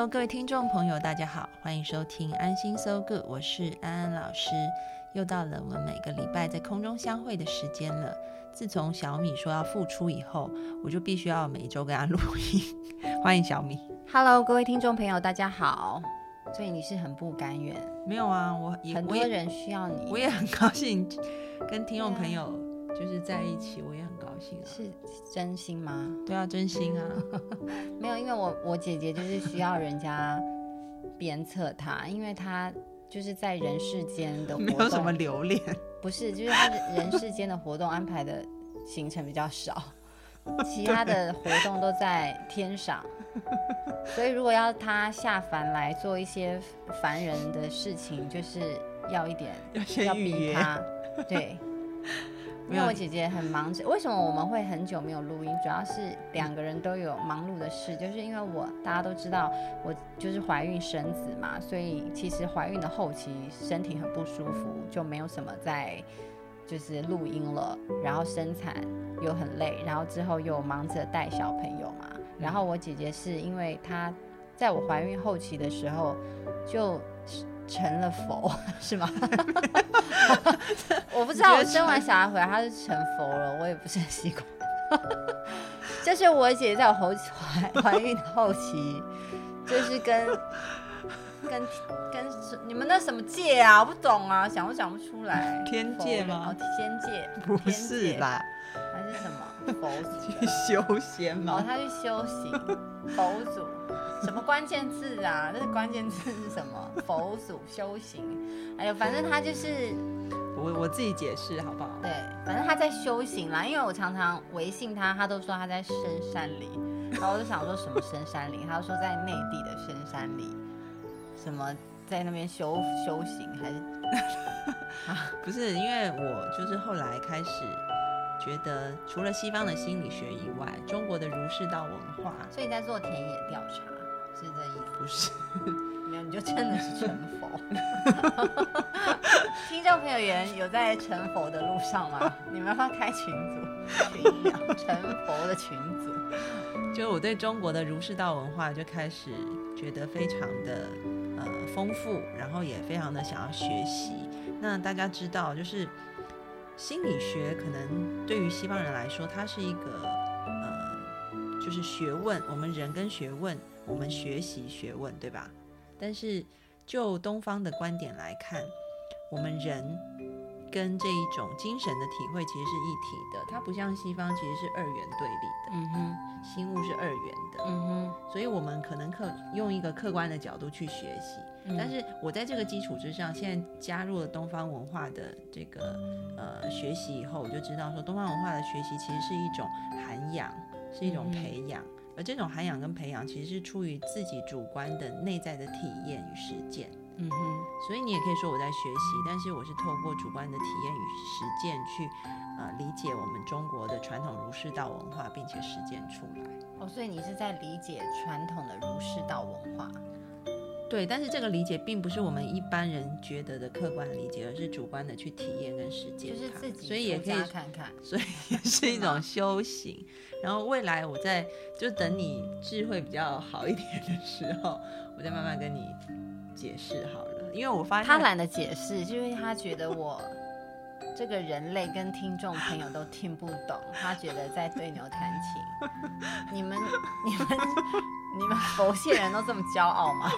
Hello，各位听众朋友，大家好，欢迎收听安心 So Good，我是安安老师。又到了我们每个礼拜在空中相会的时间了。自从小米说要复出以后，我就必须要每周跟他录音。欢迎小米。Hello，各位听众朋友，大家好。所以你是很不甘愿？没有啊，我很多人需要你，我也很高兴跟听众朋友就是在一起，我也很高兴。是真心吗？对啊，真心啊。没有，因为我我姐姐就是需要人家 鞭策她，因为她就是在人世间的活动没有什么留恋，不是，就是她的人世间的活动安排的行程比较少。其他的活动都在天上，所以如果要她下凡来做一些凡人的事情，就是要一点要逼他。对，因为我姐姐很忙着。为什么我们会很久没有录音？主要是两个人都有忙碌的事，就是因为我大家都知道我就是怀孕生子嘛，所以其实怀孕的后期身体很不舒服，就没有什么在。就是录音了，然后生产又很累，然后之后又忙着带小朋友嘛。然后我姐姐是因为她在我怀孕后期的时候就成了佛，是吗？我不知道，我生完小孩回来他就成佛了，我也不是很习惯。就是我姐姐在我后怀怀孕后期，就是跟。跟跟你们那什么界啊？我不懂啊，想都想不出来。天界吗？哦，仙界不是吧，还是什么佛祖去 修仙吗？哦，他去修行，佛祖，什么关键字啊？那个关键字是什么？佛祖修行，哎呦，反正他就是我我自己解释好不好？对，反正他在修行啦，因为我常常微信他，他都说他在深山里，然后我就想说什么深山里，他说在内地的深山里。什么在那边修修行还是？不是，因为我就是后来开始觉得，除了西方的心理学以外，中国的儒释道文化，所以你在做田野调查，是这意思？不是，没有，你就真的是成佛。听众朋友员有在成佛的路上吗？你们要不要开群组？成佛的群组。就我对中国的儒释道文化就开始觉得非常的。呃，丰富，然后也非常的想要学习。那大家知道，就是心理学可能对于西方人来说，它是一个呃，就是学问。我们人跟学问，我们学习学问，对吧？但是就东方的观点来看，我们人跟这一种精神的体会其实是一体的，它不像西方其实是二元对立的。嗯哼。心物是二元的，嗯哼，所以我们可能客用一个客观的角度去学习，但是我在这个基础之上，现在加入了东方文化的这个呃学习以后，我就知道说东方文化的学习其实是一种涵养，是一种培养，而这种涵养跟培养其实是出于自己主观的内在的体验与实践，嗯哼，所以你也可以说我在学习，但是我是透过主观的体验与实践去。呃，理解我们中国的传统儒释道文化，并且实践出来。哦，所以你是在理解传统的儒释道文化。对，但是这个理解并不是我们一般人觉得的客观理解，而是主观的去体验跟实践。就是自己，所以也可以看看，所以 也是一种修行。然后未来我在就等你智慧比较好一点的时候，我再慢慢跟你解释好了。因为我发现他懒得解释，就因为他觉得我。这个人类跟听众朋友都听不懂，他觉得在对牛弹琴。你们、你们、你们佛系人都这么骄傲吗？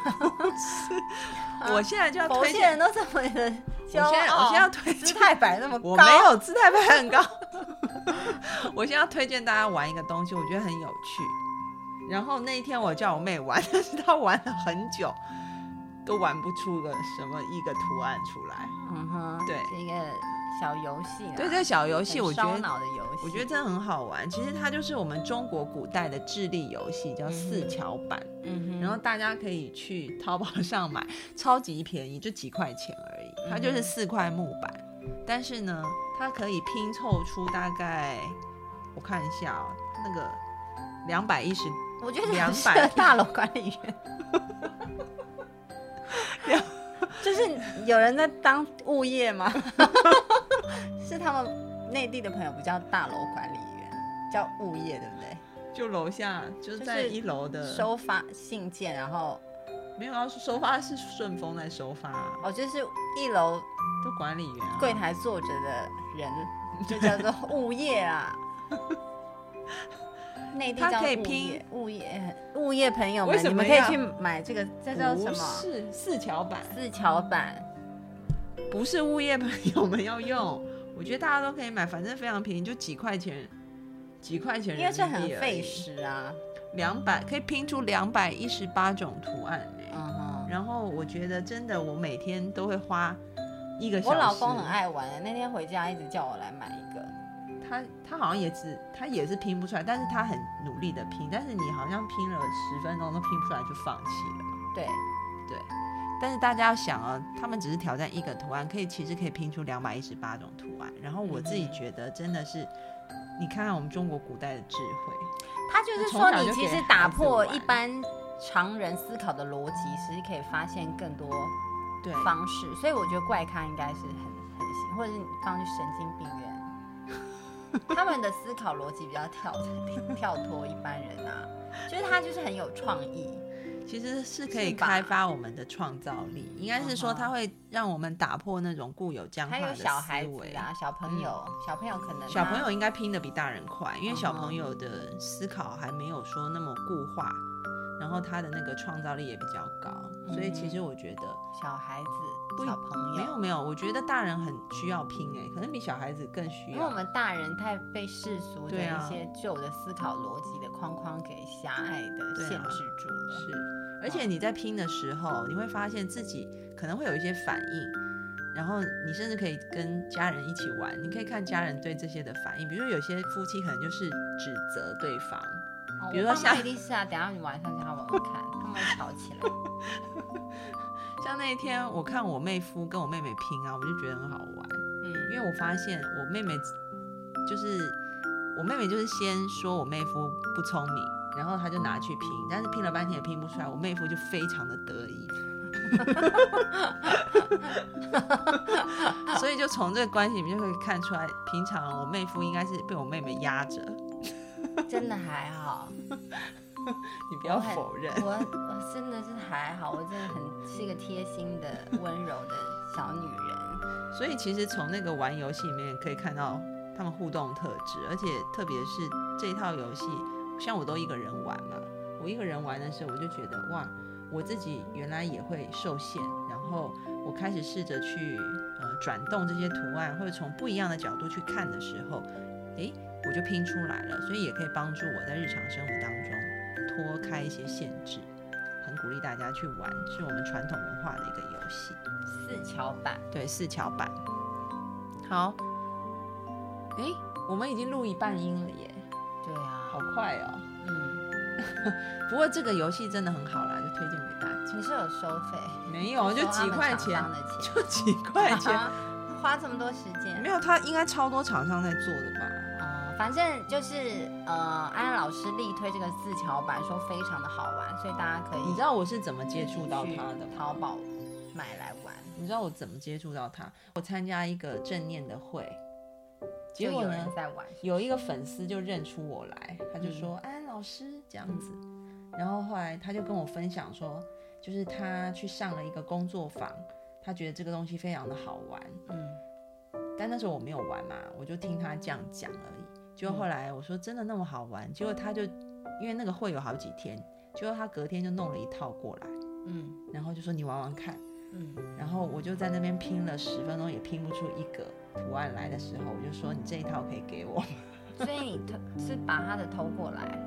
我现在就要佛系人都这么的骄傲。我现在要推姿态摆那么高，我没有姿态摆很高。我现在要推荐大家玩一个东西，我觉得很有趣。然后那一天我叫我妹玩，但 是她玩了很久，都玩不出个什么一个图案出来。嗯哼，对，一个。小游戏啦，对这小游戏，我觉得脑的游戏，我觉得真的很好玩。其实它就是我们中国古代的智力游戏，叫四桥板。嗯哼，然后大家可以去淘宝 上买，超级便宜，就几块钱而已。它就是嗯四块木板，但是呢，它可以拼凑出大概，我看一下哦，那个两百一十，我觉得很200大楼管理员。就是有人在当物业吗？是他们内地的朋友不叫大楼管理员，叫物业，对不对？就楼下就是在一楼的，收发信件，然后没有要收发是顺丰在收发，哦，就是一楼的管理员啊。柜台坐着的人，就叫做物业啊。内地叫物可以拼业，物业物业朋友们，你们可以去买这个，这叫什不么？是四桥板，四桥板。不是物业朋友们要用，我觉得大家都可以买，反正非常便宜，就几块钱，几块钱因为这很费时啊。两百可以拼出两百一十八种图案呢、嗯哼，然后我觉得真的，我每天都会花一个小时。我老公很，爱玩，那天回家一直叫我来买一个。他他好像也只他也是拼不出来，但是他很努力的拼，但是你好像拼了十分钟都拼不出来就放弃了。对，对，但是大家要想啊，他们只是挑战一个图案，可以其实可以拼出两百一十八种图案。然后我自己觉得真的是，你看看我们中国古代的智慧，他就是说，你其实打破一般常人思考的逻辑，其实可以发现更多对，方式。所以我觉得怪咖应该是很很行，或者是你放去神经病院。他们的思考逻辑比较跳跳脱一般人啊，就是他就是很有创意，其实是可以开发我们的创造力，应该是说它会让我们打破那种固有僵化的思小孩子维。啊，小朋友，小朋友可能小朋友应该拼的比大人快，因为小朋友的思考还没有说那么固化，然后他的那个创造力也比较高，所以其实我觉得小孩不子、小朋友，没有没有，我觉得大人很需要拼哎、可能比小孩子更需要。因为我们大人太被世俗的一些旧的思考逻辑的框框给狭隘的限制住了。是，而且你在拼的时候，你会发现自己可能会有一些反应，然后你甚至可以跟家人一起玩，你可以看家人对这些的反应。比如说有些夫妻可能就是指责对方，哦比如说像一定是啊，等下你晚上叫他玩玩看，他们会吵起来。像那一天我看我妹夫跟我妹妹拼啊，我就觉得很好玩，嗯因嗯，为我发现我妹妹就是我妹妹就是先说我妹夫不聪明。然后他就拿去拼，但是拼了半天也拼不出来，我妹夫就非常的得意，所以就从这个关系里面就可以看出来，平常我妹夫应该是被我妹妹压着，真的还好，你不要否认。我我真的是还好，我真的很是一个贴心的、温柔的小女人。所以其实从那个玩游戏里面可以看到他们互动特质，而且特别是这套游戏，像我都一个人玩嘛，我一个人玩的时候，我就觉得哇，我自己原来也会受限，然后我开始试着去呃转动这些图案，或者从不一样的角度去看的时候，诶，我就拼出来了，所以也可以帮助我在日常生活当中脱开一些限制。很鼓励大家去玩，是我们传统文化的一个游戏。四桥板，对，四桥板。好，诶，我们已经录一半音了耶，对啊，好快哦。嗯，不过这个游戏真的很好啦，就推荐给大家。你是有收费？没有，就几块钱，钱，就几块钱。啊花这么多时间没。有，他应该超多厂商在做的吧？哦，反正就是呃，安安老师力推这个四桥板，说非常的好玩，所以大家可以你知道我是怎么接触到去他的吗？淘宝买来玩，你知道我怎么接触到他？我参加一个正念的会，结果呢，在玩。有一个粉丝就认出我来，他就说：“嗯安、老师这样子。”然后后来他就跟我分享说，就是他去上了一个工作坊，他觉得这个东西非常的好玩。嗯，但那时候我没有玩嘛，我就听他这样讲而已。结果后来我说真的那么好玩，结果他就因为那个会有好几天，结果他隔天就弄了一套过来，嗯然后就说你玩玩看。嗯，然后我就在那边拼了十分钟，也拼不出一个图案来的时候，我就说你这一套可以给我。所以你偷是把他的偷过来，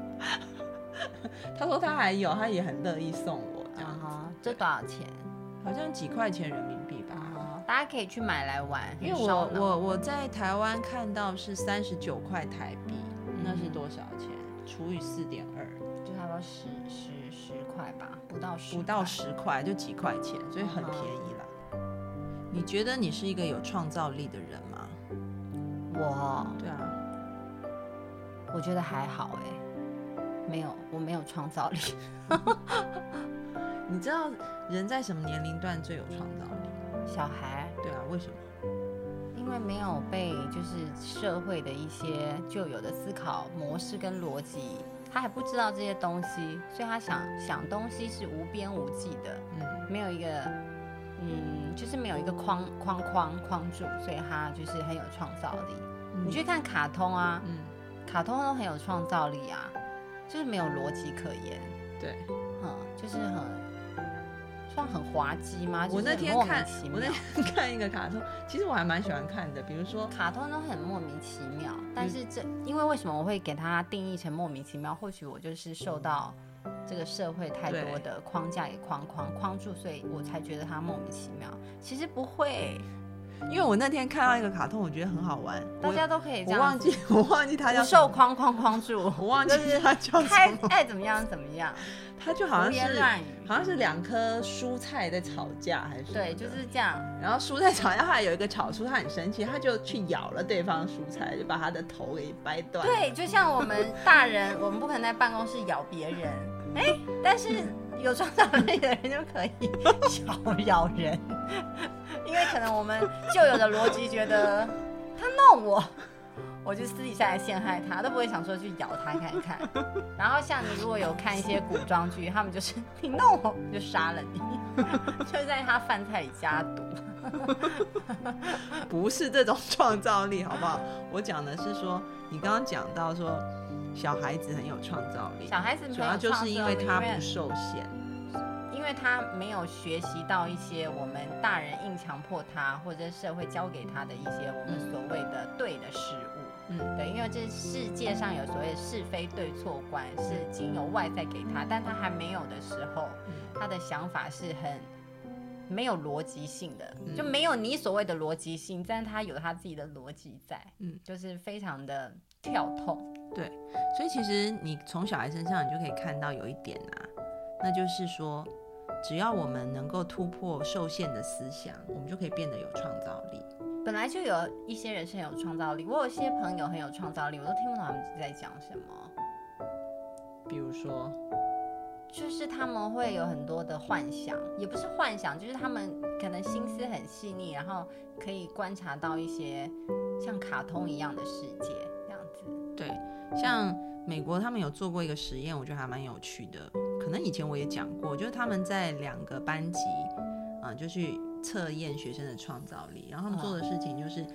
他说他还有，他也很乐意送我这样哈，这多少钱？好像几块钱人民币吧。大家可以去买来玩。因为我我我在台湾看到是三十九块台币，那是多少钱？除以四点二，就差不多十十十块吧，不到十，不到。十块就几块钱，所以很便宜啦。你觉得你是一个有创造力的人吗？我对啊，我觉得还好哎，没有，我没有创造力。你知道人在什么年龄段最有创造力？小孩，对啊，为什么？因为没有被就是社会的一些旧有的思考模式跟逻辑，他还不知道这些东西，所以他想想东西是无边无际的，嗯，没有一个，嗯，就是没有一个框框框框住，所以他就是很有创造力。你去看卡通啊，嗯，卡通都很有创造力啊，就是没有逻辑可言，对。嗯，就是很算很滑稽吗？我那天看我那天看一个卡通，其实我还蛮喜欢看的，比如说，卡通都很莫名其妙，但是这因为为什么我会给它定义成莫名其妙？或许我就是受到这个社会太多的框架给框框框住，所以我才觉得他莫名其妙。其实不会，因为我那天看到一个卡通，我觉得很好玩，大家都可以这样我我忘记我忘记他叫受框框框住，我忘记他叫什爱么，爱怎么样怎么样，他就好像是。好像是两颗蔬菜在吵架还是对，就是这样。然后蔬菜吵架，后来有一个炒出，他很生气，他就去咬了对方蔬菜，就把他的头给掰断。对，就像我们大人，我们不可能在办公室咬别人，哎，但是有创造力的人就可以咬 咬人，因为可能我们旧有的逻辑觉得他弄我，我就私底下来陷害他，都不会想说去咬他看看。然后像你如果有看一些古装剧，他们就是你弄我就杀了你，就在他饭菜里加毒。不是这种创造力，好不好？我讲的是说，你刚刚讲到说，小孩子很有创造力，小孩子没主要就有创造是因为他不受限。因为他没有学习到一些我们大人硬强迫他，或者社会教给他的一些我们所谓的对的事物。嗯，对，因为这世界上有所谓的是非对错观，是经由外在给他，但他还没有的时候，嗯。他的想法是很没有逻辑性的，嗯。就没有你所谓的逻辑性，但是他有他自己的逻辑在，嗯。就是非常的跳痛。对所以其实你从小孩身上，你就可以看到有一点啊，那就是说，只要我们能够突破受限的思想，我们就可以变得有创造力。本来就有一些人是很有创造力，我有些朋友很有创造力，我都听不懂他们在讲什么。比如说，就是他们会有很多的幻想，也不是幻想，就是他们可能心思很细腻，然后可以观察到一些像卡通一样的世界像美国他们有做过一个实验，我觉得还蛮有趣的。可能以前我也讲过，就是他们在两个班级，啊、就去测验学生的创造力。然后他们做的事情就是，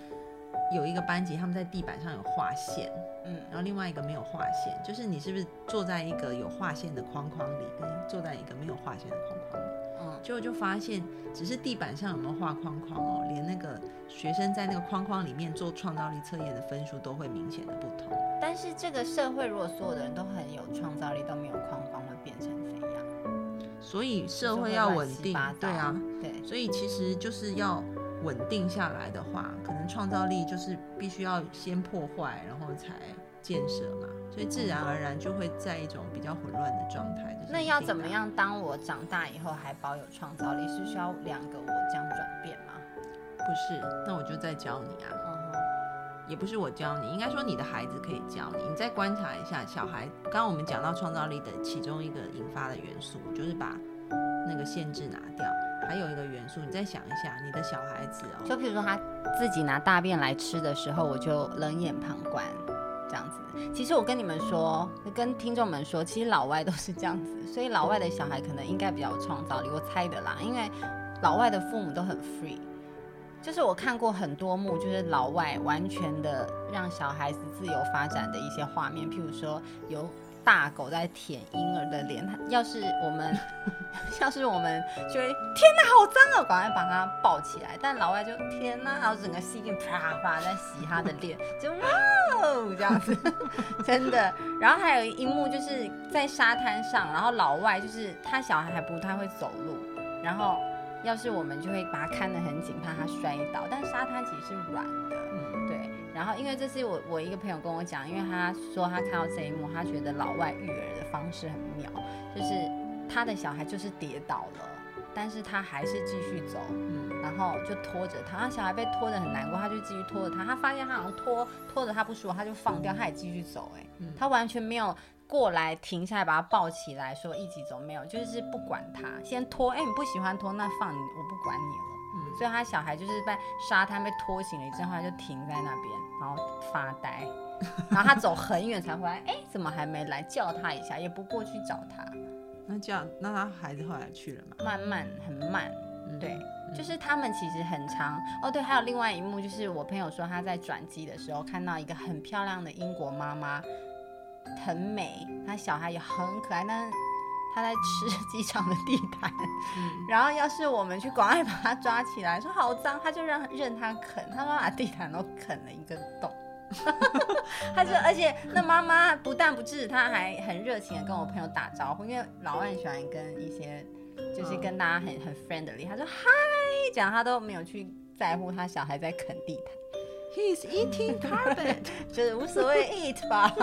有一个班级他们在地板上有画线，嗯，然后另外一个没有画线，就是你是不是坐在一个有画线的框框里，跟坐在一个没有画线的框框里。嗯，结果就发现，只是地板上有没有画框框哦，连那个学生在那个框框里面做创造力测验的分数都会明显的不同。但是这个社会如果所有的人都很有创造力，都没有框框，会变成怎样？所以社会要稳定对啊，对，所以其实就是要稳定下来的话，可能创造力就是必须要先破坏，然后才建设嘛，所以自然而然就会在一种比较混乱的状态。那？要怎么样？当我长大以后还保有创造力，是需要两个我这样转变吗？不是，那我就再教你啊。也不是我教你，应该说你的孩子可以教你。你再观察一下小孩，刚刚我们讲到创造力的其中一个引发的元素，就是把那个限制拿掉。还有一个元素，你再想一下，你的小孩子哦，就比如说他自己拿大便来吃的时候，我就冷眼旁观，这样子。其实我跟你们说，跟听众们说，其实老外都是这样子，所以老外的小孩可能应该比较有创造力，我猜的啦，因为老外的父母都很 free。就是我看过很多幕，就是老外完全的让小孩子自由发展的一些画面，譬如说有大狗在舔婴儿的脸，他要是我们 要是我们就会天哪，好脏哦，赶快把它抱起来。但老外就天哪，然后整个细菌啪啪在洗他的脸，就哇哦这样子，真的。然后还有一幕就是在沙滩上，然后老外就是他小孩还不太会走路，然后要是我们就会把它看得很紧，怕它摔倒。但沙滩其实是软的，嗯，对。然后因为这是我我一个朋友跟我讲，因为他说他看到这一幕，他觉得老外育儿的方式很妙，就是他的小孩就是跌倒了，但是他还是继续走，嗯然后就拖着他，他小孩被拖得很难过，他就继续拖着他，他发现他好像拖拖着他不舒服，他就放掉，他也继续走、哎、嗯他完全没有过来停下来把他抱起来说一起走，没有，就是不管他，先拖，哎、你不喜欢拖那放你，我不管你了。嗯所以他小孩就是在沙滩被拖醒了一阵后，他就停在那边，然后发呆，然后他走很远才回来，哎、怎么还没来？叫他一下，也不过去找他，那这样，那他孩子后来去了吗？慢慢很慢，嗯对，就是他们其实很长哦。对，还有另外一幕，就是我朋友说他在转机的时候看到一个很漂亮的英国妈妈，很美，她小孩也很可爱，但是她在吃 机场的地毯。嗯然后要是我们去广爱把她抓起来，说好脏，他就让任他啃，他妈把地毯都啃了一个洞。他就，而且那妈妈不但不制止他，还很热情的跟我朋友打招呼，因为老外很喜欢跟一些就是跟大家很很 friendly，他说嗨，讲他都没有去在乎他小孩在啃地毯，He's eating carpet 就是无所谓 eat 吧。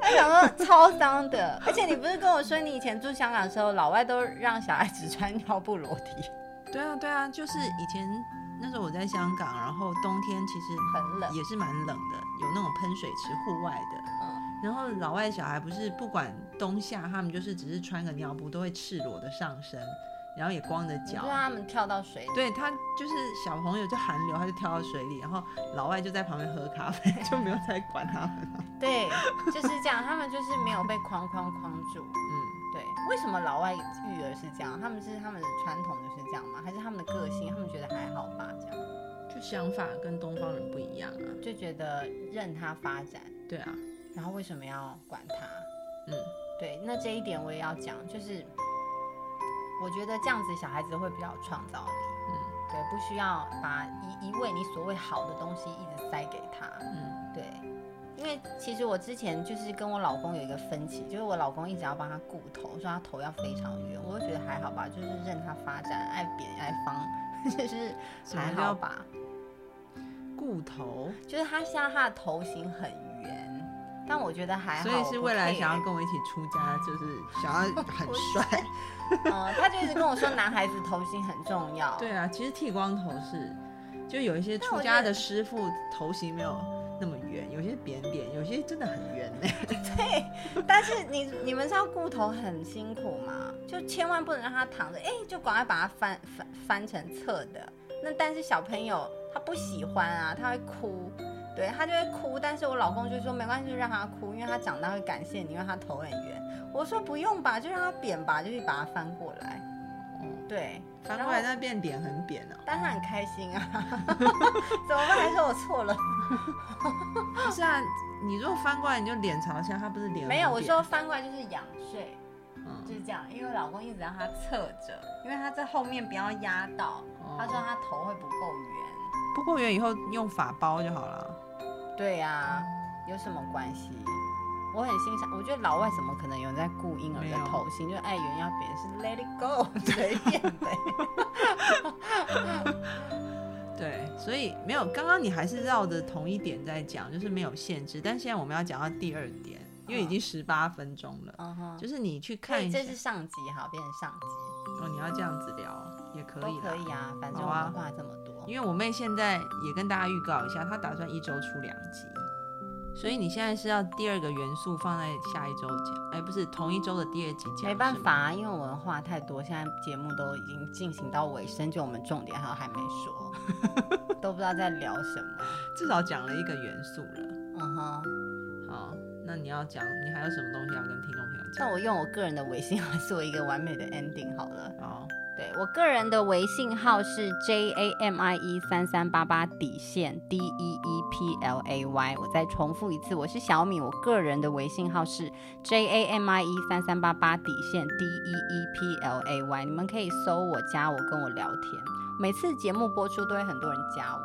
他想说超脏的，而且你不是跟我说你以前住香港的时候，老外都让小孩只穿尿布裸体，对啊，对啊，就是以前那时候我在香港，然后冬天其实很冷。也是蛮冷的，有那种喷水池户外的。嗯，然后老外小孩不是不管冬夏，他们就是只是穿个尿布，都会赤裸的上身，然后也光着脚就。让他们跳到水里。对他就是小朋友就寒流，他就跳到水里，然后老外就在旁边喝咖啡，就没有再管他们了。对，就是这样，他们就是没有被框框框住。嗯，对，为什么老外育儿是这样？他们是他们的传统就是这样吗？还是他们的个性？他们觉得还好吧？这样就想法跟东方人不一样啊。就觉得任他发展，对啊，然后为什么要管他？嗯，对，那这一点我也要讲，就是我觉得这样子小孩子会比较有创造力。嗯对，不需要把一一味你所谓好的东西一直塞给他。嗯对，因为其实我之前就是跟我老公有一个分歧，就是我老公一直要帮他顾头，说他头要非常圆，我就觉得还好吧，就是任他发展，爱扁爱方，就是还好吧。顾头，就是他现在他的头型很圆，但我觉得还好。所以是未来想要要跟我一起出家，就是想要很帅。嗯，他就一直跟我说男孩子头型很重要。对啊，其实剃光头是，就有一些出家的师傅头型没有那么圆，有些扁扁，有些真的很圆呢。对，但是你你们知道顾头很辛苦吗？就千万不能让他躺着，哎、就赶快把它翻翻翻成侧的。那但是小朋友他不喜欢啊，他会哭，对他就会哭。但是我老公就说没关系，就让他哭，因为他长大会感谢你，因为他头很圆。我说不用吧，就让他扁吧，就去把它翻过来。哦，对，翻过来那变脸很扁哦。但他很开心啊。怎么办？还是我错了？不是啊，你如果翻过来你就脸朝下，他不是脸没有，我说翻过来就是仰睡。就嗯是这样，因为我老公一直让他侧着，因为他在后面不要压到。他说他头会不够圆。不过圆以后用法包就好了。对呀、有什么关系？我很欣赏，我觉得老外怎么可能有人在顾婴儿的头型？就爱圆要扁是 let it go，随便呗。对，所以没有，刚刚你还是绕着同一点在讲，就是没有限制。但现在我们要讲到第二点，因为已经十八分钟了，嗯哼，就是你去看一下这是上集哈，变成上集哦，你要这样子聊也可都以啦可以啊，反正我们话这么多。因为我妹现在也跟大家预告一下，她打算一周出两集，所以你现在是要第二个元素放在下一周讲，哎，不是同一周的第二集讲，没办法啊，因为我们话太多，现在节目都已经进行到尾声，就我们重点还还没说，都不知道在聊什么。至少讲了一个元素了。嗯哼，好，那你要讲，你还有什么东西要跟听众朋友讲？那我用我个人的微信来做一个完美的 ending 好了。我个人的微信号是 J A M I E 三三八八底线 D E E P L A Y。我再重复一次，我是小米，我个人的微信号是 J A M I E 三三八八底线 D E E P L A Y。你们可以搜我加我跟我聊天。每次节目播出都会很多人加我，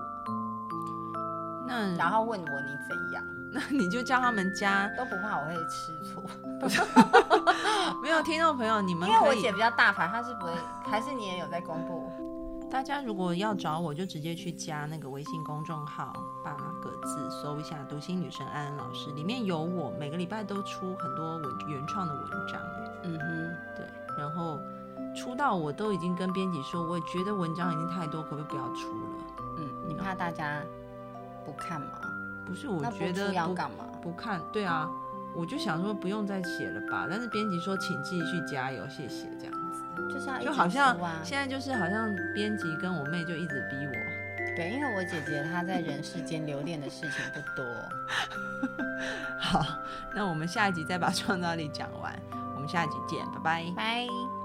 那然后问我你怎样。那你就叫他们加，都不怕我会吃错。没有听众朋友，你们因为我姐比较大牌，她是不会，还是你也有在公布？大家如果要找我，就直接去加那个微信公众号，八个字搜一下“读心女神安安老师”，里面有我每个礼拜都出很多文原创的文章，嗯哼，对，然后出道我都已经跟编辑说，我也觉得文章已经太多，可不可以不要出了？嗯，你怕大家不看吗？不是，我觉得不出要干嘛？不看，对啊，我就想说不用再写了吧，但是编辑说请继续加油，谢谢这样子，就是要啊就好像。现在就是好像编辑跟我妹就一直逼我。对，因为我姐姐她在人世间留恋的事情不多。好，那我们下一集再把创造力讲完，我们下一集见，拜拜。拜。